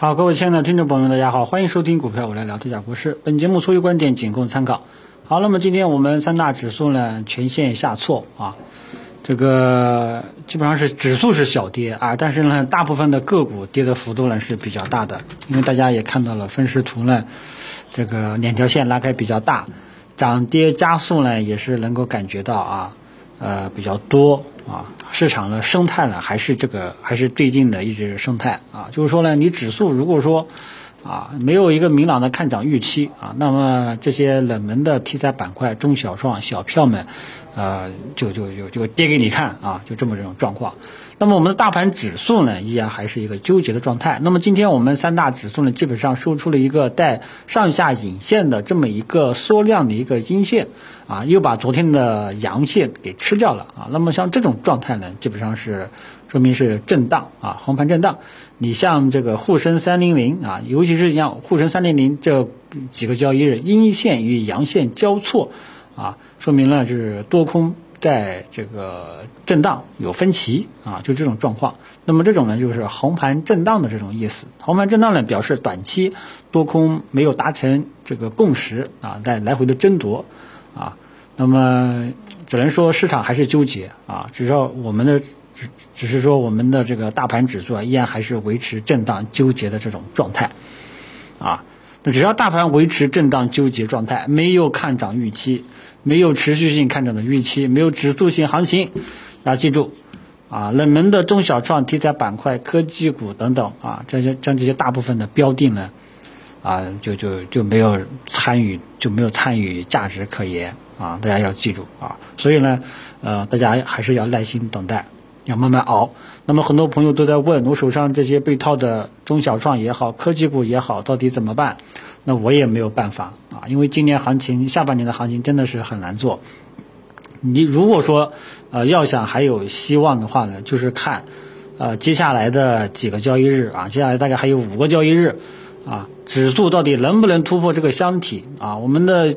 好，各位亲爱的听众朋友们，大家好，欢迎收听股票我来聊特价股市。本节目所有观点仅供参考。好，那么今天我们三大指数呢全线下挫啊，这个基本上是指数是小跌啊，但是呢大部分的个股跌的幅度呢是比较大的，因为大家也看到了分时图呢，这个两条线拉开比较大，涨跌加速呢也是能够感觉到啊。呃，比较多啊，市场的生态呢，还是这个，还是最近的一直生态啊，就是说呢，你指数如果说啊没有一个明朗的看涨预期啊，那么这些冷门的题材板块、中小创、小票们，呃，就就就就跌给你看啊，就这么这种状况。那么我们的大盘指数呢，依然还是一个纠结的状态。那么今天我们三大指数呢，基本上收出了一个带上下影线的这么一个缩量的一个阴线，啊，又把昨天的阳线给吃掉了啊。那么像这种状态呢，基本上是说明是震荡啊，横盘震荡。你像这个沪深三零零啊，尤其是像沪深三零零这几个交易日阴线与阳线交错啊，说明了就是多空。在这个震荡有分歧啊，就这种状况。那么这种呢，就是横盘震荡的这种意思。横盘震荡呢，表示短期多空没有达成这个共识啊，在来回的争夺啊。那么只能说市场还是纠结啊。只要我们的只只是说我们的这个大盘指数啊，依然还是维持震荡纠结的这种状态啊。那只要大盘维持震荡纠结状态，没有看涨预期。没有持续性看涨的预期，没有指数性行情，大家记住，啊，冷门的中小创题材板块、科技股等等啊，这些将这些大部分的标的呢，啊，就就就没有参与，就没有参与价值可言啊，大家要记住啊，所以呢，呃，大家还是要耐心等待，要慢慢熬。那么很多朋友都在问，我手上这些被套的中小创也好，科技股也好，到底怎么办？那我也没有办法啊，因为今年行情下半年的行情真的是很难做。你如果说呃要想还有希望的话呢，就是看呃接下来的几个交易日啊，接下来大概还有五个交易日啊，指数到底能不能突破这个箱体啊？我们的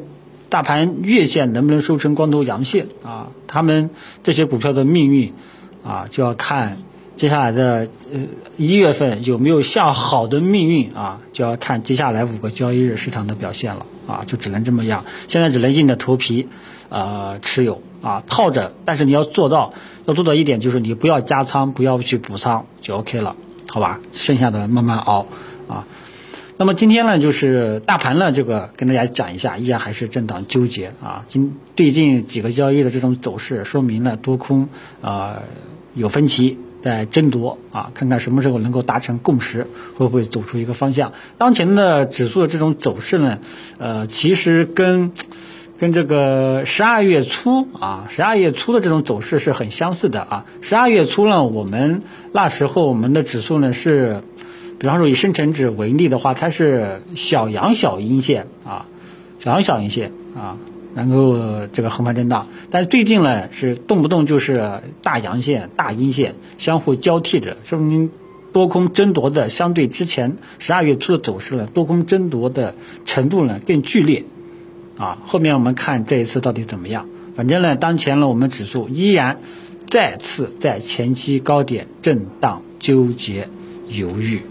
大盘月线能不能收成光头阳线啊？他们这些股票的命运啊，就要看。接下来的呃一月份有没有向好的命运啊？就要看接下来五个交易日市场的表现了啊！就只能这么样，现在只能硬着头皮，呃，持有啊，套着。但是你要做到，要做到一点就是你不要加仓，不要去补仓，就 OK 了，好吧？剩下的慢慢熬啊。那么今天呢，就是大盘呢，这个跟大家讲一下，依然还是震荡纠结啊。今最近几个交易的这种走势，说明了多空啊有分歧。在争夺啊，看看什么时候能够达成共识，会不会走出一个方向？当前的指数的这种走势呢，呃，其实跟跟这个十二月初啊，十二月初的这种走势是很相似的啊。十二月初呢，我们那时候我们的指数呢是，比方说以深成指为例的话，它是小阳小阴线啊，小阳小阴线啊。能够这个横盘震荡，但最近呢是动不动就是大阳线、大阴线相互交替着，说明多空争夺的相对之前十二月初的走势呢，多空争夺的程度呢更剧烈，啊，后面我们看这一次到底怎么样？反正呢，当前呢我们指数依然再次在前期高点震荡纠结犹豫，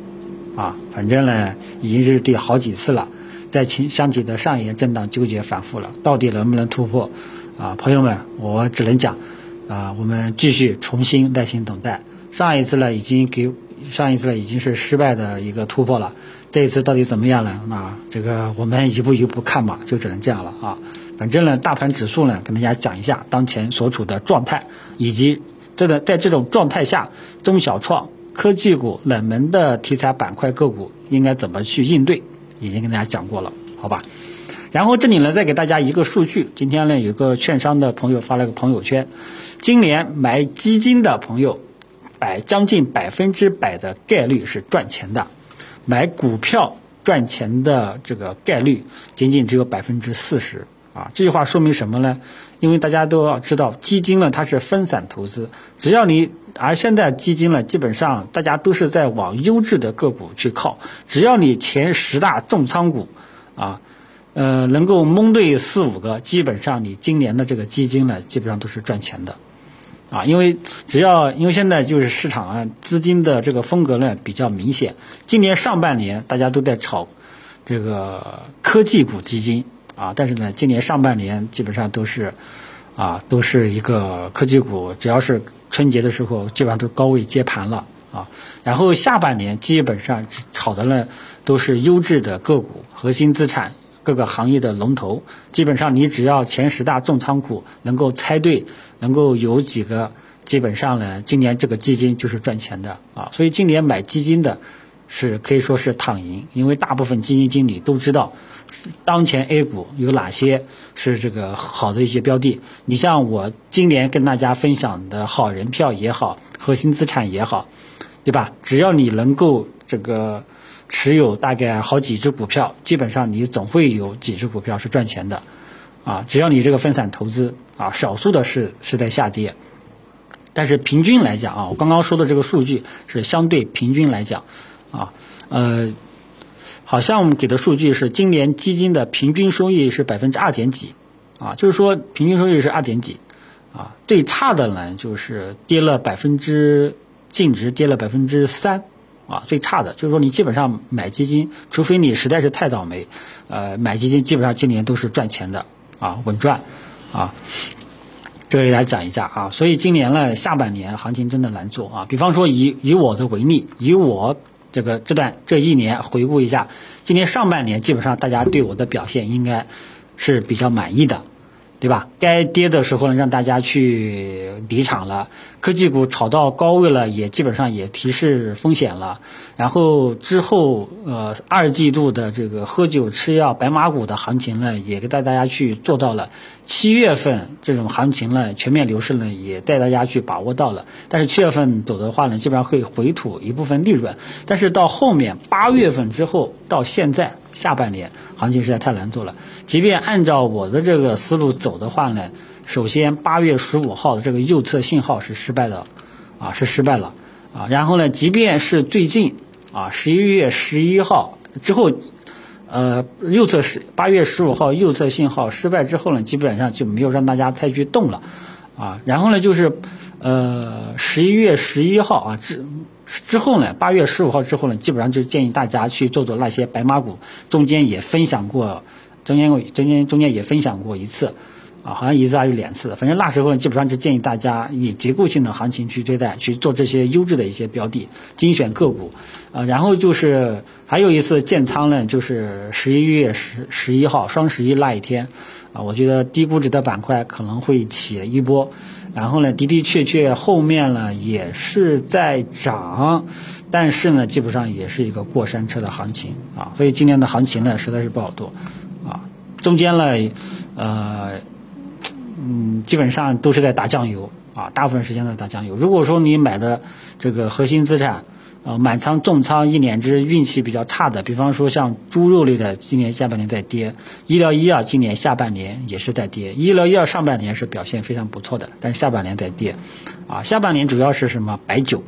啊，反正呢已经是第好几次了。在情箱体的上沿震荡纠结反复了，到底能不能突破？啊，朋友们，我只能讲，啊，我们继续重新耐心等待。上一次呢，已经给上一次呢已经是失败的一个突破了，这一次到底怎么样呢？那这个我们一步一步看吧，就只能这样了啊。反正呢，大盘指数呢，跟大家讲一下当前所处的状态，以及这个在这种状态下，中小创、科技股、冷门的题材板块个股应该怎么去应对。已经跟大家讲过了，好吧？然后这里呢，再给大家一个数据。今天呢，有个券商的朋友发了个朋友圈，今年买基金的朋友，百将近百分之百的概率是赚钱的，买股票赚钱的这个概率仅仅只有百分之四十。啊，这句话说明什么呢？因为大家都要知道，基金呢它是分散投资，只要你而现在基金呢，基本上大家都是在往优质的个股去靠，只要你前十大重仓股，啊，呃，能够蒙对四五个，基本上你今年的这个基金呢，基本上都是赚钱的，啊，因为只要因为现在就是市场啊资金的这个风格呢比较明显，今年上半年大家都在炒这个科技股基金啊，但是呢今年上半年基本上都是啊都是一个科技股，只要是春节的时候基本上都高位接盘了啊，然后下半年基本上炒的呢都是优质的个股、核心资产。各个行业的龙头，基本上你只要前十大重仓股能够猜对，能够有几个，基本上呢，今年这个基金就是赚钱的啊。所以今年买基金的，是可以说是躺赢，因为大部分基金经理都知道，当前 A 股有哪些是这个好的一些标的。你像我今年跟大家分享的好人票也好，核心资产也好，对吧？只要你能够这个。持有大概好几只股票，基本上你总会有几只股票是赚钱的，啊，只要你这个分散投资啊，少数的是是在下跌，但是平均来讲啊，我刚刚说的这个数据是相对平均来讲，啊，呃，好像我们给的数据是今年基金的平均收益是百分之二点几，啊，就是说平均收益是二点几，啊，最差的呢就是跌了百分之净值跌了百分之三。啊，最差的就是说，你基本上买基金，除非你实在是太倒霉，呃，买基金基本上今年都是赚钱的，啊，稳赚，啊，这个给大家讲一下啊。所以今年呢，下半年行情真的难做啊。比方说以以我的为例，以我这个这段这一年回顾一下，今年上半年基本上大家对我的表现应该是比较满意的。对吧？该跌的时候呢，让大家去离场了。科技股炒到高位了，也基本上也提示风险了。然后之后，呃，二季度的这个喝酒吃药白马股的行情呢，也给带大家去做到了。七月份这种行情呢，全面牛市呢，也带大家去把握到了。但是七月份走的话呢，基本上会回吐一部分利润。但是到后面八月份之后到现在。下半年行情实在太难做了，即便按照我的这个思路走的话呢，首先八月十五号的这个右侧信号是失败的，啊是失败了，啊然后呢，即便是最近啊十一月十一号之后，呃右侧是八月十五号右侧信号失败之后呢，基本上就没有让大家再去动了，啊然后呢就是呃十一月十一号啊之。之后呢，八月十五号之后呢，基本上就建议大家去做做那些白马股。中间也分享过，中间中间中间也分享过一次，啊，好像一次还是两次。反正那时候呢，基本上就建议大家以结构性的行情去对待，去做这些优质的一些标的，精选个股。啊，然后就是还有一次建仓呢，就是十一月十十一号双十一那一天，啊，我觉得低估值的板块可能会起一波。然后呢，的的确确后面呢也是在涨，但是呢，基本上也是一个过山车的行情啊，所以今年的行情呢实在是不好做，啊，中间呢，呃，嗯，基本上都是在打酱油啊，大部分时间在打酱油。如果说你买的这个核心资产，呃，满仓重仓一两只运气比较差的，比方说像猪肉类的，今年下半年在跌；医疗医药今年下半年也是在跌。医疗医药上半年是表现非常不错的，但是下半年在跌。啊，下半年主要是什么？白酒，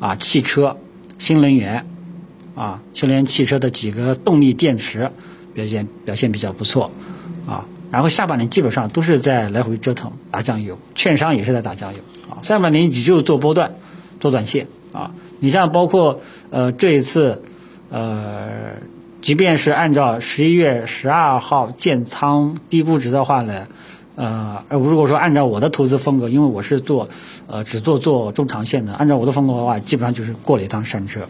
啊，汽车，新能源，啊，新能源汽车的几个动力电池表现表现比较不错，啊，然后下半年基本上都是在来回折腾打酱油，券商也是在打酱油。啊，下半年你就做波段，做短线，啊。你像包括呃这一次，呃，即便是按照十一月十二号建仓低估值的话呢，呃，如果说按照我的投资风格，因为我是做呃只做做中长线的，按照我的风格的话，基本上就是过了一趟山车，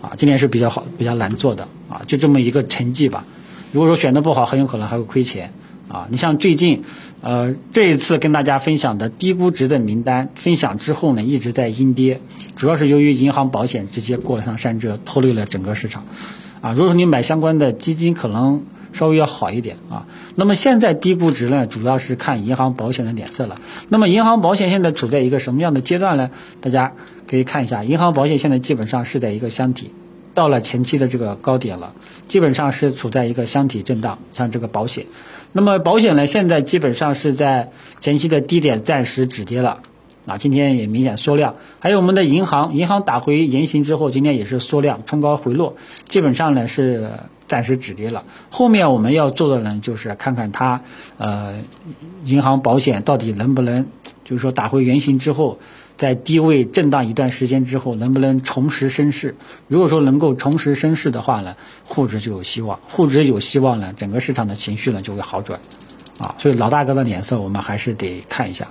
啊，今年是比较好比较难做的啊，就这么一个成绩吧。如果说选的不好，很有可能还会亏钱啊。你像最近。呃，这一次跟大家分享的低估值的名单分享之后呢，一直在阴跌，主要是由于银行保险直接过了趟山车，拖累了整个市场。啊，如果说你买相关的基金，可能稍微要好一点啊。那么现在低估值呢，主要是看银行保险的脸色了。那么银行保险现在处在一个什么样的阶段呢？大家可以看一下，银行保险现在基本上是在一个箱体。到了前期的这个高点了，基本上是处在一个箱体震荡，像这个保险，那么保险呢，现在基本上是在前期的低点暂时止跌了，啊，今天也明显缩量，还有我们的银行，银行打回原形之后，今天也是缩量冲高回落，基本上呢是暂时止跌了。后面我们要做的呢，就是看看它，呃，银行保险到底能不能就是说打回原形之后，在低位震荡一段时间之后，能不能重拾升势？如果说能够重拾升势的话呢，沪指就有希望，沪指有希望呢，整个市场的情绪呢就会好转，啊，所以老大哥的脸色我们还是得看一下。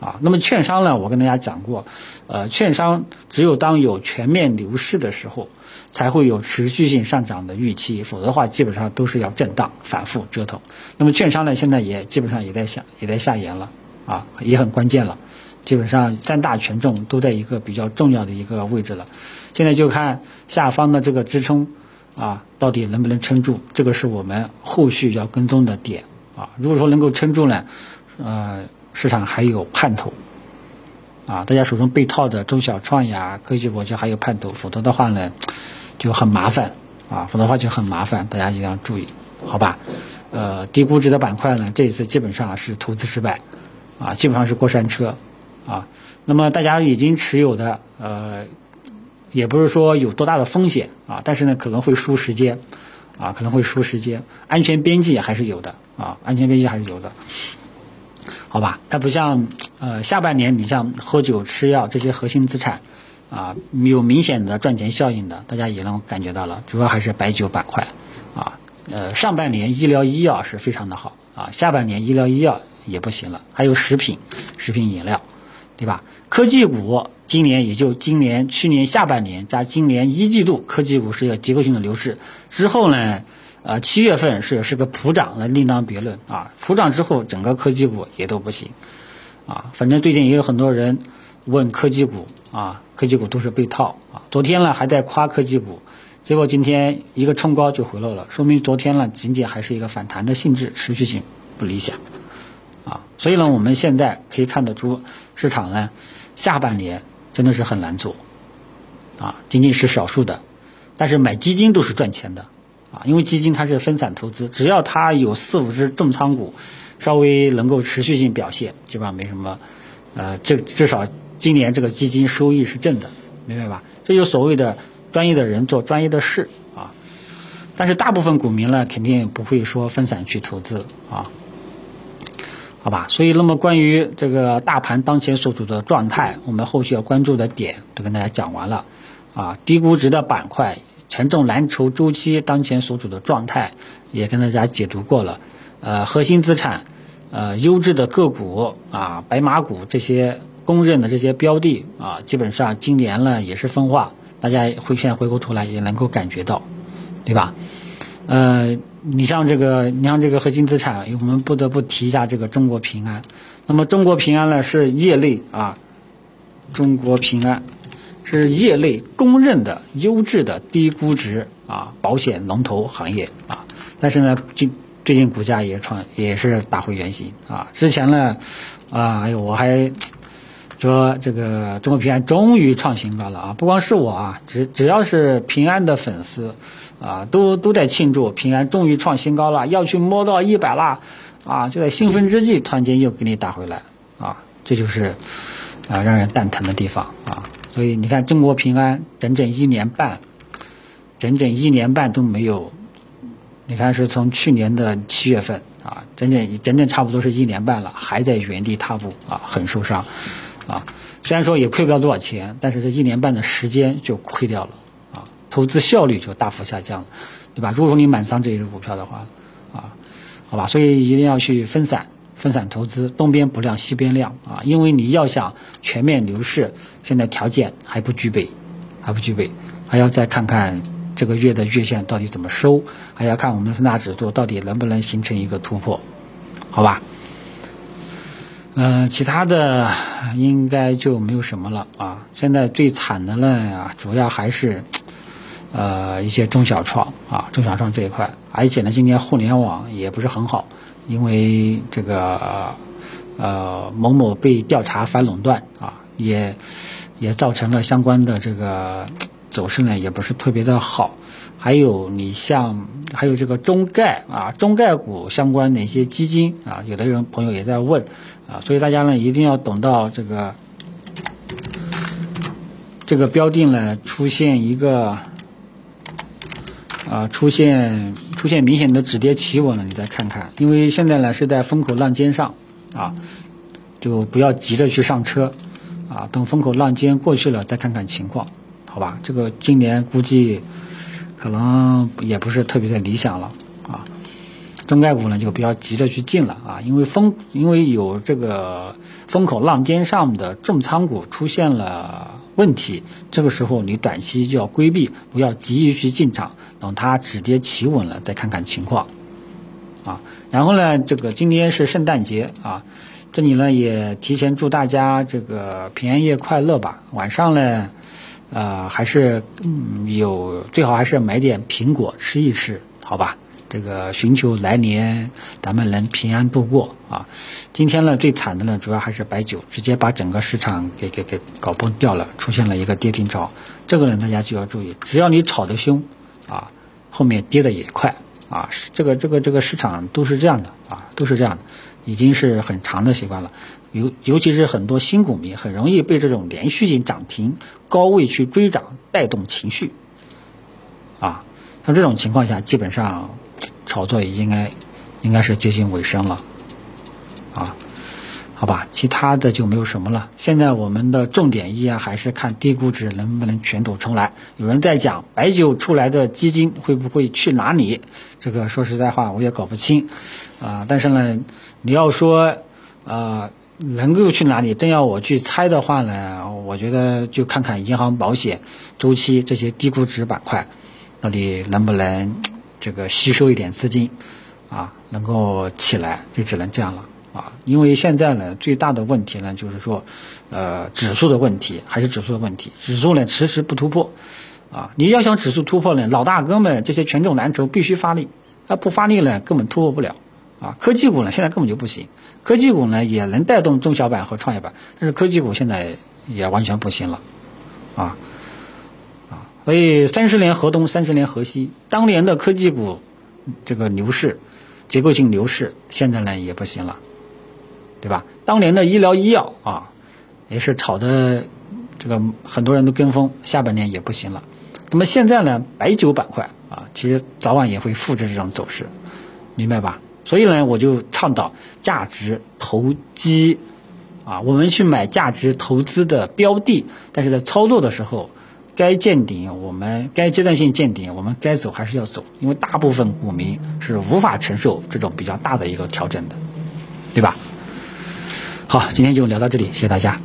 啊，那么券商呢？我跟大家讲过，呃，券商只有当有全面牛市的时候，才会有持续性上涨的预期，否则的话，基本上都是要震荡、反复折腾。那么券商呢，现在也基本上也在下，也在下沿了，啊，也很关键了，基本上三大权重都在一个比较重要的一个位置了。现在就看下方的这个支撑，啊，到底能不能撑住？这个是我们后续要跟踪的点，啊，如果说能够撑住呢，呃。市场还有盼头，啊，大家手中被套的中小创呀、科技股就还有盼头，否则的话呢，就很麻烦，啊，否则的话就很麻烦，大家一定要注意，好吧？呃，低估值的板块呢，这一次基本上是投资失败，啊，基本上是过山车，啊，那么大家已经持有的，呃，也不是说有多大的风险，啊，但是呢可能会输时间，啊，可能会输时间，安全边际还是有的，啊，安全边际还是有的。好吧，它不像呃下半年，你像喝酒、吃药这些核心资产，啊有明显的赚钱效应的，大家也能感觉到了。主要还是白酒板块，啊呃上半年医疗医药是非常的好啊，下半年医疗医药也不行了，还有食品、食品饮料，对吧？科技股今年也就今年去年下半年加今年一季度，科技股是一个结构性的牛市，之后呢？呃，七月份是是个普涨，那另当别论啊。普涨之后，整个科技股也都不行，啊，反正最近也有很多人问科技股啊，科技股都是被套啊。昨天呢还在夸科技股，结果今天一个冲高就回落了，说明昨天呢仅仅还是一个反弹的性质，持续性不理想，啊，所以呢我们现在可以看得出，市场呢下半年真的是很难做，啊，仅仅是少数的，但是买基金都是赚钱的。啊，因为基金它是分散投资，只要它有四五只重仓股，稍微能够持续性表现，基本上没什么，呃，这至少今年这个基金收益是正的，明白吧？这就所谓的专业的人做专业的事啊。但是大部分股民呢，肯定不会说分散去投资啊，好吧？所以那么关于这个大盘当前所处的状态，我们后续要关注的点都跟大家讲完了啊，低估值的板块。权重蓝筹周期当前所处的状态也跟大家解读过了，呃，核心资产，呃，优质的个股啊，白马股这些公认的这些标的啊，基本上今年呢也是分化，大家回现回过头来也能够感觉到，对吧？呃，你像这个，你像这个核心资产，我们不得不提一下这个中国平安。那么中国平安呢是业内啊，中国平安。是业内公认的优质的低估值啊保险龙头行业啊，但是呢，近最近股价也创也是打回原形啊。之前呢，啊，哎呦，我还说这个中国平安终于创新高了啊！不光是我啊，只只要是平安的粉丝啊，都都在庆祝平安终于创新高了，要去摸到一百了啊！就在兴奋之际，突然间又给你打回来啊！这就是啊让人蛋疼的地方啊！所以你看，中国平安整整一年半，整整一年半都没有，你看是从去年的七月份啊，整整整整差不多是一年半了，还在原地踏步啊，很受伤啊。虽然说也亏不了多少钱，但是这一年半的时间就亏掉了啊，投资效率就大幅下降了，对吧？如果说你满仓这一只股票的话啊，好吧，所以一定要去分散。分散投资，东边不亮西边亮啊！因为你要想全面牛市，现在条件还不具备，还不具备，还要再看看这个月的月线到底怎么收，还要看我们的三大指数到底能不能形成一个突破，好吧？嗯，其他的应该就没有什么了啊！现在最惨的呢，主要还是呃一些中小创啊，中小创这一块，而且呢，今年互联网也不是很好。因为这个呃某某被调查反垄断啊，也也造成了相关的这个走势呢，也不是特别的好。还有你像还有这个中概啊，中概股相关的一些基金啊，有的人朋友也在问啊，所以大家呢一定要等到这个这个标的呢出现一个。啊，出现出现明显的止跌企稳了，你再看看，因为现在呢是在风口浪尖上，啊，就不要急着去上车，啊，等风口浪尖过去了再看看情况，好吧？这个今年估计可能也不是特别的理想了，啊，中概股呢就不要急着去进了啊，因为风因为有这个风口浪尖上的重仓股出现了问题，这个时候你短期就要规避，不要急于去进场，等它止跌企稳了再看看情况，啊，然后呢，这个今天是圣诞节啊。这里呢也提前祝大家这个平安夜快乐吧。晚上呢，呃，还是嗯有最好还是买点苹果吃一吃，好吧？这个寻求来年咱们能平安度过啊。今天呢最惨的呢主要还是白酒，直接把整个市场给给给搞崩掉了，出现了一个跌停潮。这个呢大家就要注意，只要你炒得凶啊，后面跌的也快啊。这个这个这个市场都是这样的啊，都是这样的。已经是很长的习惯了，尤尤其是很多新股民很容易被这种连续性涨停高位去追涨带动情绪，啊，像这种情况下，基本上炒作也应该应该是接近尾声了，啊。好吧，其他的就没有什么了。现在我们的重点依然还是看低估值能不能卷土重来。有人在讲白酒出来的基金会不会去哪里？这个说实在话我也搞不清啊。但是呢，你要说啊能够去哪里，真要我去猜的话呢，我觉得就看看银行、保险、周期这些低估值板块到底能不能这个吸收一点资金啊，能够起来，就只能这样了。啊，因为现在呢，最大的问题呢，就是说，呃，指数的问题还是指数的问题，指数呢迟迟不突破，啊，你要想指数突破呢，老大哥们这些权重蓝筹必须发力，他不发力呢，根本突破不了，啊，科技股呢现在根本就不行，科技股呢也能带动中小板和创业板，但是科技股现在也完全不行了，啊，啊，所以三十年河东，三十年河西，当年的科技股这个牛市，结构性牛市，现在呢也不行了。对吧？当年的医疗医药啊，也是炒的，这个很多人都跟风，下半年也不行了。那么现在呢，白酒板块啊，其实早晚也会复制这种走势，明白吧？所以呢，我就倡导价值投机啊，我们去买价值投资的标的，但是在操作的时候，该见顶我们该阶段性见顶，我们该走还是要走，因为大部分股民是无法承受这种比较大的一个调整的，对吧？好，今天就聊到这里，谢谢大家。